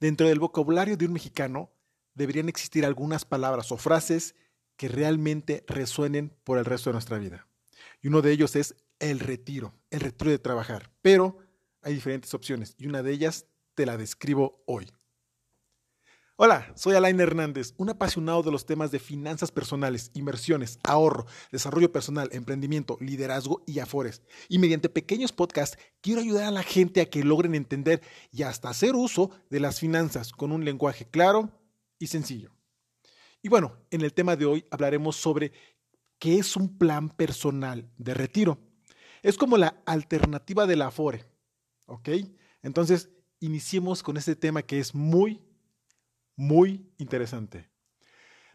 Dentro del vocabulario de un mexicano deberían existir algunas palabras o frases que realmente resuenen por el resto de nuestra vida. Y uno de ellos es el retiro, el retiro de trabajar. Pero hay diferentes opciones y una de ellas te la describo hoy. Hola, soy Alain Hernández, un apasionado de los temas de finanzas personales, inversiones, ahorro, desarrollo personal, emprendimiento, liderazgo y afores. Y mediante pequeños podcasts quiero ayudar a la gente a que logren entender y hasta hacer uso de las finanzas con un lenguaje claro y sencillo. Y bueno, en el tema de hoy hablaremos sobre qué es un plan personal de retiro. Es como la alternativa del afore, ¿ok? Entonces, iniciemos con este tema que es muy muy interesante.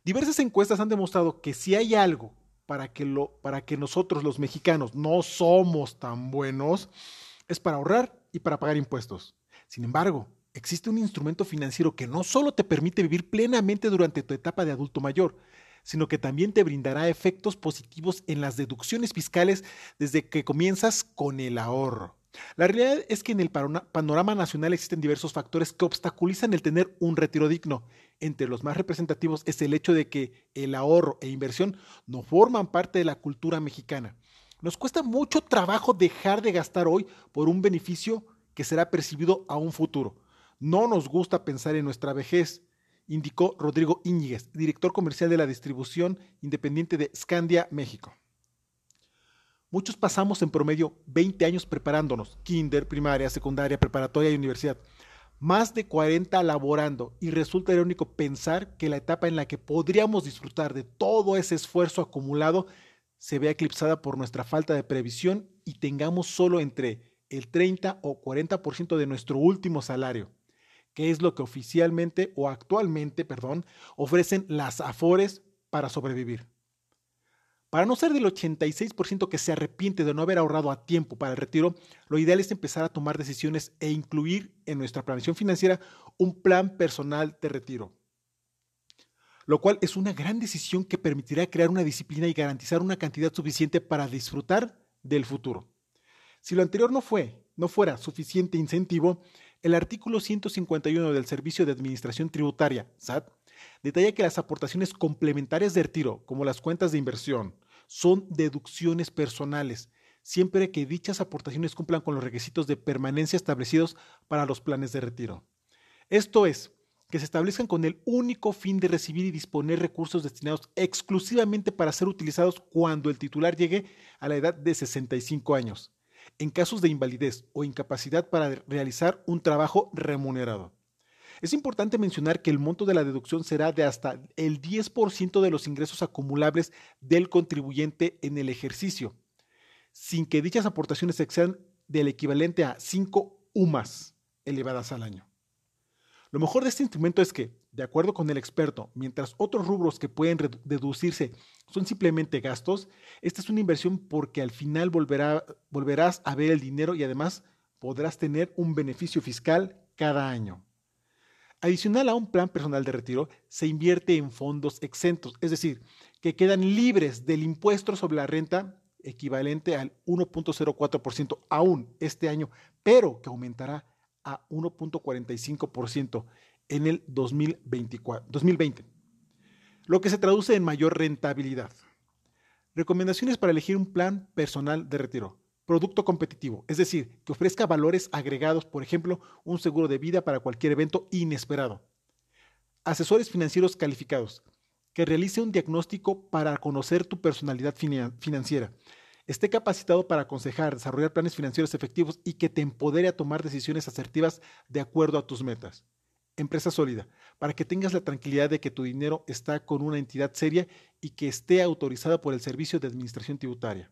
Diversas encuestas han demostrado que si hay algo para que, lo, para que nosotros los mexicanos no somos tan buenos, es para ahorrar y para pagar impuestos. Sin embargo, existe un instrumento financiero que no solo te permite vivir plenamente durante tu etapa de adulto mayor, sino que también te brindará efectos positivos en las deducciones fiscales desde que comienzas con el ahorro. La realidad es que en el panorama nacional existen diversos factores que obstaculizan el tener un retiro digno. Entre los más representativos es el hecho de que el ahorro e inversión no forman parte de la cultura mexicana. Nos cuesta mucho trabajo dejar de gastar hoy por un beneficio que será percibido a un futuro. No nos gusta pensar en nuestra vejez, indicó Rodrigo Íñiguez, director comercial de la distribución independiente de Scandia, México. Muchos pasamos en promedio 20 años preparándonos, kinder, primaria, secundaria, preparatoria y universidad. Más de 40 laborando y resulta irónico pensar que la etapa en la que podríamos disfrutar de todo ese esfuerzo acumulado se vea eclipsada por nuestra falta de previsión y tengamos solo entre el 30 o 40% de nuestro último salario, que es lo que oficialmente o actualmente, perdón, ofrecen las AFORES para sobrevivir. Para no ser del 86% que se arrepiente de no haber ahorrado a tiempo para el retiro, lo ideal es empezar a tomar decisiones e incluir en nuestra planeación financiera un plan personal de retiro. Lo cual es una gran decisión que permitirá crear una disciplina y garantizar una cantidad suficiente para disfrutar del futuro. Si lo anterior no fue, no fuera suficiente incentivo, el artículo 151 del Servicio de Administración Tributaria, SAT, detalla que las aportaciones complementarias de retiro, como las cuentas de inversión, son deducciones personales, siempre que dichas aportaciones cumplan con los requisitos de permanencia establecidos para los planes de retiro. Esto es, que se establezcan con el único fin de recibir y disponer recursos destinados exclusivamente para ser utilizados cuando el titular llegue a la edad de 65 años, en casos de invalidez o incapacidad para realizar un trabajo remunerado. Es importante mencionar que el monto de la deducción será de hasta el 10% de los ingresos acumulables del contribuyente en el ejercicio, sin que dichas aportaciones excedan del equivalente a 5 UMAS elevadas al año. Lo mejor de este instrumento es que, de acuerdo con el experto, mientras otros rubros que pueden deducirse son simplemente gastos, esta es una inversión porque al final volverás a ver el dinero y además podrás tener un beneficio fiscal cada año. Adicional a un plan personal de retiro, se invierte en fondos exentos, es decir, que quedan libres del impuesto sobre la renta equivalente al 1.04% aún este año, pero que aumentará a 1.45% en el 2024, 2020, lo que se traduce en mayor rentabilidad. Recomendaciones para elegir un plan personal de retiro producto competitivo, es decir, que ofrezca valores agregados, por ejemplo, un seguro de vida para cualquier evento inesperado. Asesores financieros calificados, que realice un diagnóstico para conocer tu personalidad financiera. Esté capacitado para aconsejar, desarrollar planes financieros efectivos y que te empodere a tomar decisiones asertivas de acuerdo a tus metas. Empresa sólida, para que tengas la tranquilidad de que tu dinero está con una entidad seria y que esté autorizada por el Servicio de Administración Tributaria.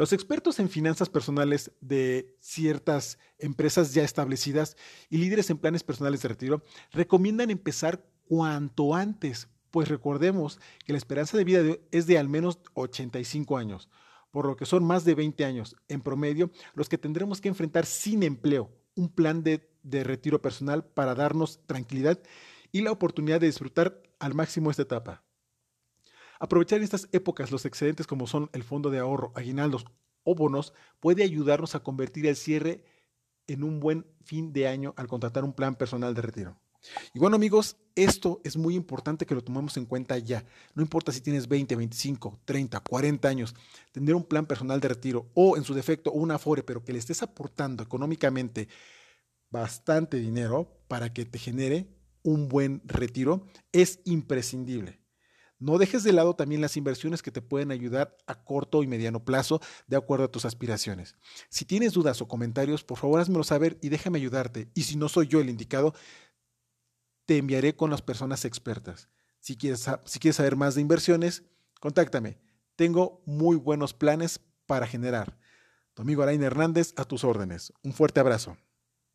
Los expertos en finanzas personales de ciertas empresas ya establecidas y líderes en planes personales de retiro recomiendan empezar cuanto antes, pues recordemos que la esperanza de vida es de al menos 85 años, por lo que son más de 20 años en promedio los que tendremos que enfrentar sin empleo un plan de, retiro personal para darnos tranquilidad y la oportunidad de disfrutar al máximo esta etapa. Aprovechar en estas épocas los excedentes como son el fondo de ahorro, aguinaldos o bonos puede ayudarnos a convertir el cierre en un buen fin de año al contratar un plan personal de retiro. Y bueno amigos, esto es muy importante que lo tomemos en cuenta ya. No importa si tienes 20, 25, 30, 40 años, tener un plan personal de retiro o en su defecto un afore, pero que le estés aportando económicamente bastante dinero para que te genere un buen retiro es imprescindible. No dejes de lado también las inversiones que te pueden ayudar a corto y mediano plazo de acuerdo a tus aspiraciones. Si tienes dudas o comentarios, por favor házmelo saber y déjame ayudarte. Y si no soy yo el indicado, te enviaré con las personas expertas. Si quieres, saber más de inversiones, contáctame. Tengo muy buenos planes para generar. Tu amigo Alain Hernández, a tus órdenes. Un fuerte abrazo.